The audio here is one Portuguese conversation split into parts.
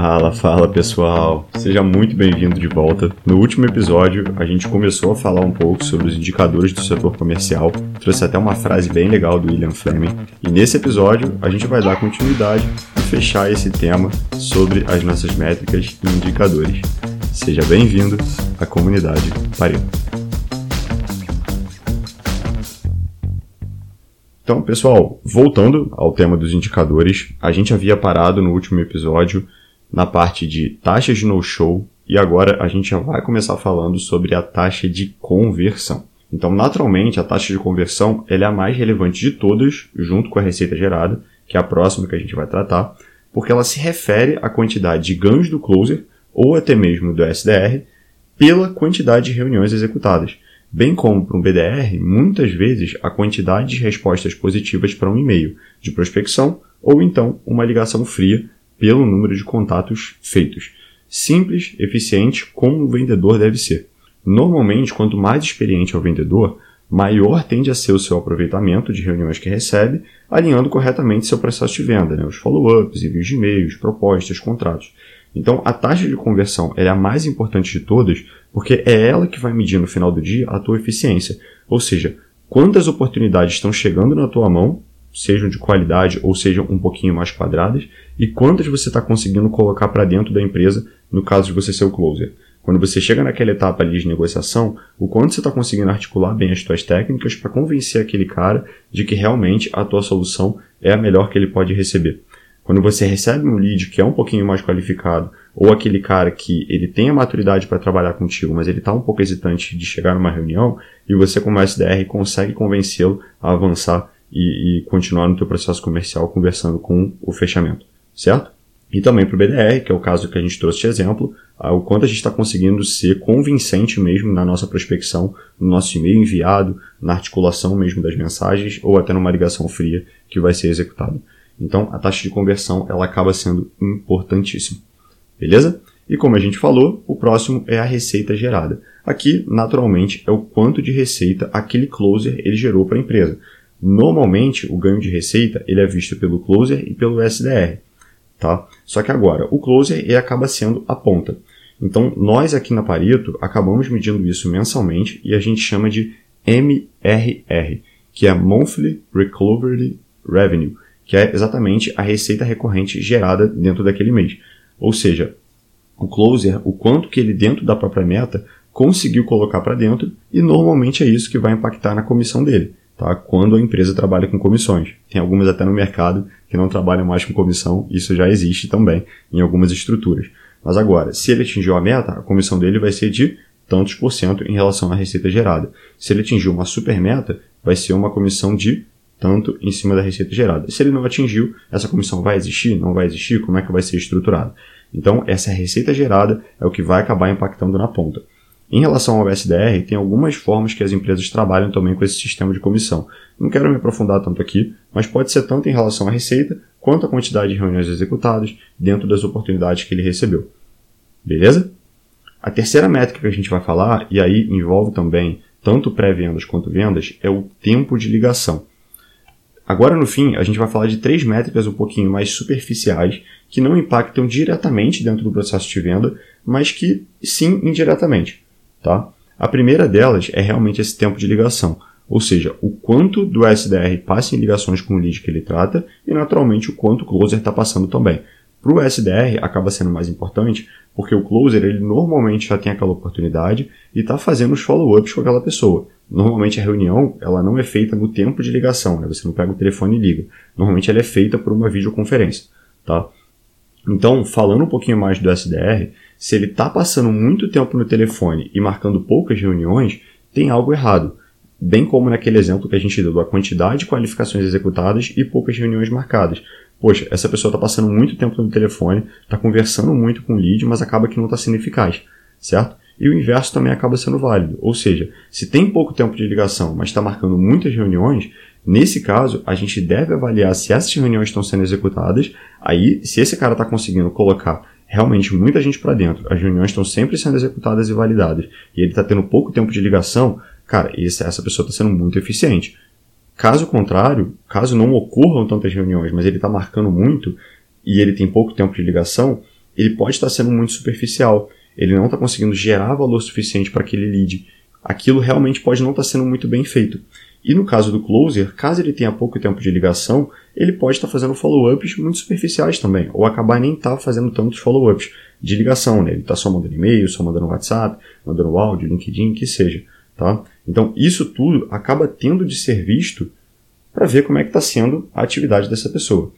Fala, fala pessoal! Seja muito bem-vindo de volta. No último episódio, a gente começou a falar um pouco sobre os indicadores do setor comercial, trouxe até uma frase bem legal do William Fleming, e nesse episódio a gente vai dar continuidade e fechar esse tema sobre as nossas métricas e indicadores. Seja bem-vindo à comunidade Pareto. Então, pessoal, voltando ao tema dos indicadores, a gente havia parado no último episódio na parte de taxas de no-show e agora a gente já vai começar falando sobre a taxa de conversão. Então, naturalmente, a taxa de conversão é a mais relevante de todas, junto com a receita gerada, que é a próxima que a gente vai tratar, porque ela se refere à quantidade de ganhos do closer ou até mesmo do SDR pela quantidade de reuniões executadas. Bem como para um BDR, muitas vezes a quantidade de respostas positivas para um e-mail de prospecção ou então uma ligação fria pelo número de contatos feitos. Simples, eficiente, como o vendedor deve ser. Normalmente, quanto mais experiente é o vendedor, maior tende a ser o seu aproveitamento de reuniões que recebe, alinhando corretamente seu processo de venda, né? os follow-ups, envios de e-mails, propostas, contratos. Então, a taxa de conversão é a mais importante de todas, porque é ela que vai medir no final do dia a tua eficiência. Ou seja, quantas oportunidades estão chegando na tua mão, sejam de qualidade ou sejam um pouquinho mais quadradas, e quantas você está conseguindo colocar para dentro da empresa, no caso de você ser o closer. Quando você chega naquela etapa ali de negociação, o quanto você está conseguindo articular bem as tuas técnicas para convencer aquele cara de que realmente a tua solução é a melhor que ele pode receber. Quando você recebe um lead que é um pouquinho mais qualificado, ou aquele cara que ele tem a maturidade para trabalhar contigo, mas ele está um pouco hesitante de chegar numa reunião, e você como SDR consegue convencê-lo a avançar e, e, continuar no teu processo comercial conversando com o fechamento, certo? E também para o BDR, que é o caso que a gente trouxe de exemplo, o quanto a gente está conseguindo ser convincente mesmo na nossa prospecção, no nosso e-mail enviado, na articulação mesmo das mensagens, ou até numa ligação fria que vai ser executada. Então, a taxa de conversão ela acaba sendo importantíssima. Beleza? E como a gente falou, o próximo é a receita gerada. Aqui, naturalmente, é o quanto de receita aquele closer ele gerou para a empresa. Normalmente, o ganho de receita ele é visto pelo closer e pelo SDR. Tá? Só que agora, o closer ele acaba sendo a ponta. Então, nós aqui na Pareto acabamos medindo isso mensalmente e a gente chama de MRR, que é Monthly Recovery Revenue que é exatamente a receita recorrente gerada dentro daquele mês. Ou seja, o closer, o quanto que ele dentro da própria meta conseguiu colocar para dentro e normalmente é isso que vai impactar na comissão dele, tá? Quando a empresa trabalha com comissões. Tem algumas até no mercado que não trabalham mais com comissão, isso já existe também em algumas estruturas. Mas agora, se ele atingiu a meta, a comissão dele vai ser de tantos por cento em relação à receita gerada. Se ele atingiu uma super meta, vai ser uma comissão de tanto em cima da receita gerada. Se ele não atingiu, essa comissão vai existir? Não vai existir? Como é que vai ser estruturada? Então, essa receita gerada é o que vai acabar impactando na ponta. Em relação ao SDR, tem algumas formas que as empresas trabalham também com esse sistema de comissão. Não quero me aprofundar tanto aqui, mas pode ser tanto em relação à receita quanto à quantidade de reuniões executadas dentro das oportunidades que ele recebeu. Beleza? A terceira métrica que a gente vai falar, e aí envolve também tanto pré-vendas quanto vendas, é o tempo de ligação. Agora, no fim, a gente vai falar de três métricas um pouquinho mais superficiais que não impactam diretamente dentro do processo de venda, mas que sim indiretamente. Tá? A primeira delas é realmente esse tempo de ligação, ou seja, o quanto do SDR passa em ligações com o lead que ele trata e, naturalmente, o quanto o closer está passando também. Para o SDR acaba sendo mais importante porque o closer ele normalmente já tem aquela oportunidade e está fazendo os follow-ups com aquela pessoa. Normalmente a reunião ela não é feita no tempo de ligação, né? Você não pega o telefone e liga. Normalmente ela é feita por uma videoconferência, tá? Então, falando um pouquinho mais do SDR, se ele está passando muito tempo no telefone e marcando poucas reuniões, tem algo errado. Bem como naquele exemplo que a gente deu da quantidade de qualificações executadas e poucas reuniões marcadas. Poxa, essa pessoa está passando muito tempo no telefone, está conversando muito com o lead, mas acaba que não está sendo eficaz, certo? E o inverso também acaba sendo válido. Ou seja, se tem pouco tempo de ligação, mas está marcando muitas reuniões, nesse caso, a gente deve avaliar se essas reuniões estão sendo executadas. Aí, se esse cara está conseguindo colocar realmente muita gente para dentro, as reuniões estão sempre sendo executadas e validadas, e ele está tendo pouco tempo de ligação, cara, essa pessoa está sendo muito eficiente. Caso contrário, caso não ocorram tantas reuniões, mas ele está marcando muito e ele tem pouco tempo de ligação, ele pode estar sendo muito superficial, ele não está conseguindo gerar valor suficiente para aquele lead. Aquilo realmente pode não estar sendo muito bem feito. E no caso do closer, caso ele tenha pouco tempo de ligação, ele pode estar fazendo follow-ups muito superficiais também, ou acabar nem estar tá fazendo tantos follow-ups de ligação, né? Ele está só mandando e-mail, só mandando WhatsApp, mandando áudio, LinkedIn, que seja, tá? Então, isso tudo acaba tendo de ser visto para ver como é que está sendo a atividade dessa pessoa.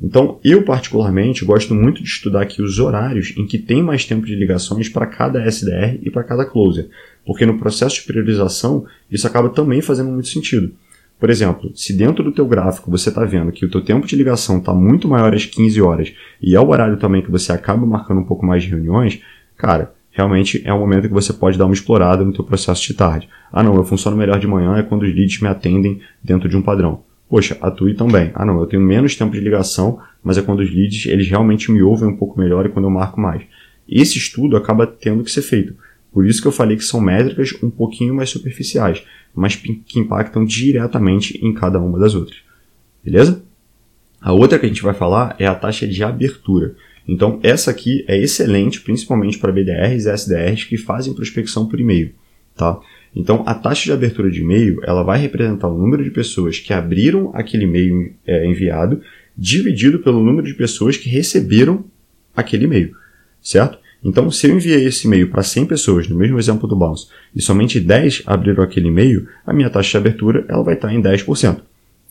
Então, eu particularmente gosto muito de estudar aqui os horários em que tem mais tempo de ligações para cada SDR e para cada closer, porque no processo de priorização isso acaba também fazendo muito sentido. Por exemplo, se dentro do teu gráfico você está vendo que o teu tempo de ligação está muito maior às 15 horas e é o horário também que você acaba marcando um pouco mais de reuniões, cara, realmente é um momento que você pode dar uma explorada no teu processo de tarde. Ah não, eu funciono melhor de manhã é quando os leads me atendem dentro de um padrão. Poxa, atue também. Ah não, eu tenho menos tempo de ligação, mas é quando os leads eles realmente me ouvem um pouco melhor e quando eu marco mais. Esse estudo acaba tendo que ser feito. Por isso que eu falei que são métricas um pouquinho mais superficiais, mas que impactam diretamente em cada uma das outras. Beleza? A outra que a gente vai falar é a taxa de abertura. Então, essa aqui é excelente, principalmente para BDRs e SDRs que fazem prospecção por e-mail. Tá? Então, a taxa de abertura de e-mail ela vai representar o número de pessoas que abriram aquele e-mail é, enviado dividido pelo número de pessoas que receberam aquele e-mail, certo? Então, se eu enviei esse e-mail para 100 pessoas, no mesmo exemplo do Bounce, e somente 10 abriram aquele e-mail, a minha taxa de abertura ela vai estar em 10%,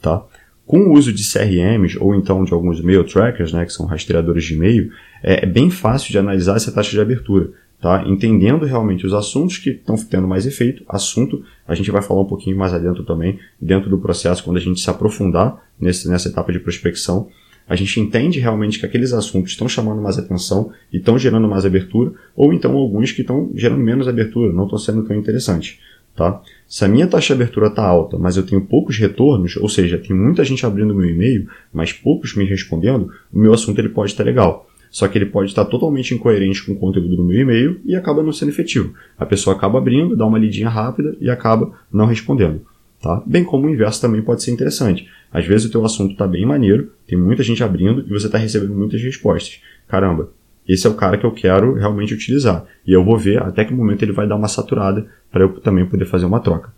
tá? Com o uso de CRMs ou então de alguns mail trackers, né, que são rastreadores de e-mail, é, é bem fácil de analisar essa taxa de abertura tá? Entendendo realmente os assuntos que estão tendo mais efeito. Assunto, a gente vai falar um pouquinho mais adentro também, dentro do processo, quando a gente se aprofundar nesse, nessa etapa de prospecção. A gente entende realmente que aqueles assuntos estão chamando mais atenção e estão gerando mais abertura, ou então alguns que estão gerando menos abertura, não estão sendo tão interessantes. Tá? Se a minha taxa de abertura está alta, mas eu tenho poucos retornos, ou seja, tem muita gente abrindo meu e-mail, mas poucos me respondendo, o meu assunto ele pode estar legal. Só que ele pode estar totalmente incoerente com o conteúdo do meu e-mail e acaba não sendo efetivo. A pessoa acaba abrindo, dá uma lidinha rápida e acaba não respondendo. Tá? Bem como o inverso também pode ser interessante. Às vezes o teu assunto está bem maneiro, tem muita gente abrindo e você está recebendo muitas respostas. Caramba, esse é o cara que eu quero realmente utilizar. E eu vou ver até que momento ele vai dar uma saturada para eu também poder fazer uma troca.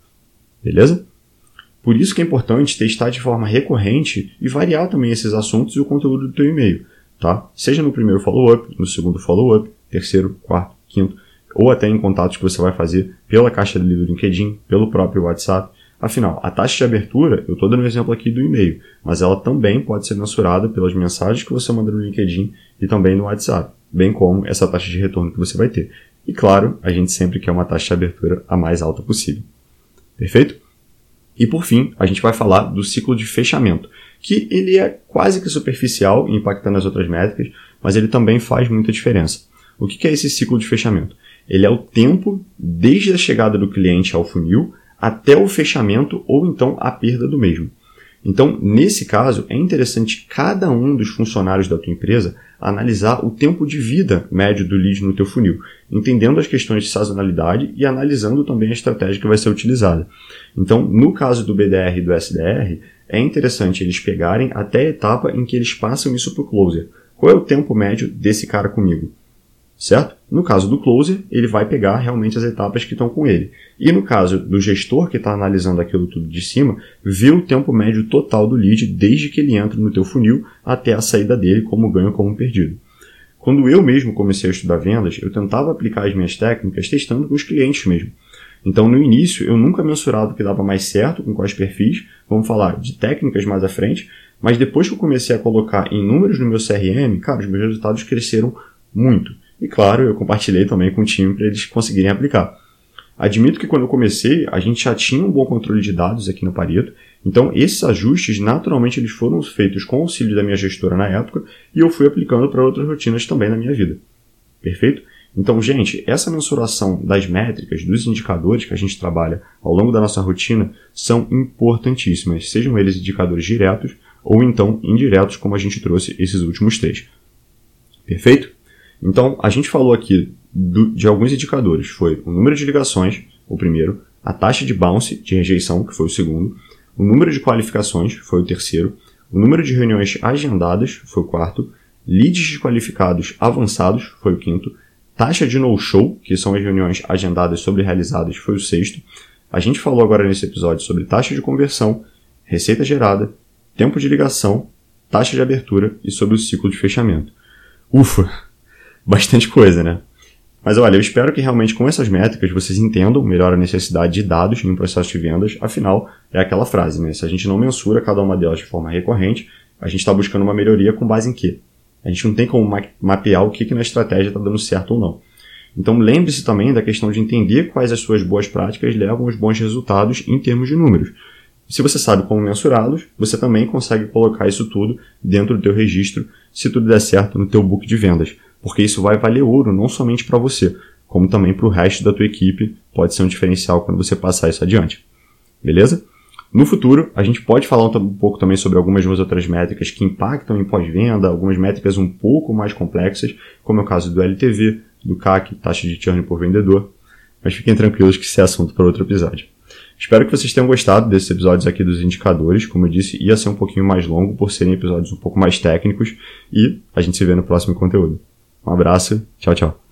Beleza? Por isso que é importante testar de forma recorrente e variar também esses assuntos e o conteúdo do teu e-mail tá? Seja no primeiro follow-up, no segundo follow-up, terceiro, quarto, quinto, ou até em contatos que você vai fazer pela caixa de do LinkedIn, pelo próprio WhatsApp. Afinal, a taxa de abertura, eu estou dando um exemplo aqui do e-mail, mas ela também pode ser mensurada pelas mensagens que você manda no LinkedIn e também no WhatsApp, bem como essa taxa de retorno que você vai ter. E claro, a gente sempre quer uma taxa de abertura a mais alta possível. Perfeito? E por fim, a gente vai falar do ciclo de fechamento, que ele é quase que superficial, impactando as outras métricas, mas ele também faz muita diferença. O que é esse ciclo de fechamento? Ele é o tempo desde a chegada do cliente ao funil até o fechamento ou então a perda do mesmo. Então, nesse caso, é interessante cada um dos funcionários da tua empresa analisar o tempo de vida médio do lead no teu funil, entendendo as questões de sazonalidade e analisando também a estratégia que vai ser utilizada. Então, no caso do BDR e do SDR, é interessante eles pegarem até a etapa em que eles passam isso para o closer. Qual é o tempo médio desse cara comigo? Certo? No caso do closer, ele vai pegar realmente as etapas que estão com ele. E no caso do gestor que está analisando aquilo tudo de cima, vê o tempo médio total do lead desde que ele entra no teu funil até a saída dele como ganho como perdido. Quando eu mesmo comecei a estudar vendas, eu tentava aplicar as minhas técnicas testando com os clientes mesmo. Então, no início, eu nunca mensurava o que dava mais certo com quais perfis, vamos falar de técnicas mais à frente, mas depois que eu comecei a colocar em números no meu CRM, cara, os meus resultados cresceram muito. E claro, eu compartilhei também com o time para eles conseguirem aplicar. Admito que quando eu comecei, a gente já tinha um bom controle de dados aqui no Pareto, então esses ajustes, naturalmente, eles foram feitos com o auxílio da minha gestora na época e eu fui aplicando para outras rotinas também na minha vida. Perfeito? Então, gente, essa mensuração das métricas, dos indicadores que a gente trabalha ao longo da nossa rotina são importantíssimas, sejam eles indicadores diretos ou então indiretos, como a gente trouxe esses últimos três. Perfeito? Então, a gente falou aqui do, de alguns indicadores. Foi o número de ligações, o primeiro, a taxa de bounce, de rejeição, que foi o segundo, o número de qualificações, foi o terceiro, o número de reuniões agendadas, foi o quarto, leads desqualificados avançados, foi o quinto, taxa de no-show, que são as reuniões agendadas sobre realizadas, foi o sexto. A gente falou agora nesse episódio sobre taxa de conversão, receita gerada, tempo de ligação, taxa de abertura e sobre o ciclo de fechamento. Ufa, bastante coisa, né? Mas olha, eu espero que realmente com essas métricas vocês entendam melhor a necessidade de dados em um processo de vendas. Afinal, é aquela frase, né? Se a gente não mensura cada uma delas de forma recorrente, a gente está buscando uma melhoria com base em quê? A gente não tem como ma mapear o que, que na estratégia está dando certo ou não. Então lembre-se também da questão de entender quais as suas boas práticas levam aos bons resultados em termos de números. Se você sabe como mensurá-los, você também consegue colocar isso tudo dentro do teu registro, se tudo der certo no teu book de vendas, porque isso vai valer ouro não somente para você, como também para o resto da tua equipe, pode ser um diferencial quando você passar isso adiante. Beleza? No futuro, a gente pode falar um pouco também sobre algumas outras métricas que impactam em pós-venda, algumas métricas um pouco mais complexas, como é o caso do LTV, do CAC, taxa de churn por vendedor. Mas fiquem tranquilos que isso é assunto para outro episódio. Espero que vocês tenham gostado desses episódios aqui dos indicadores. Como eu disse, ia ser um pouquinho mais longo por serem episódios um pouco mais técnicos. E a gente se vê no próximo conteúdo. Um abraço, tchau, tchau.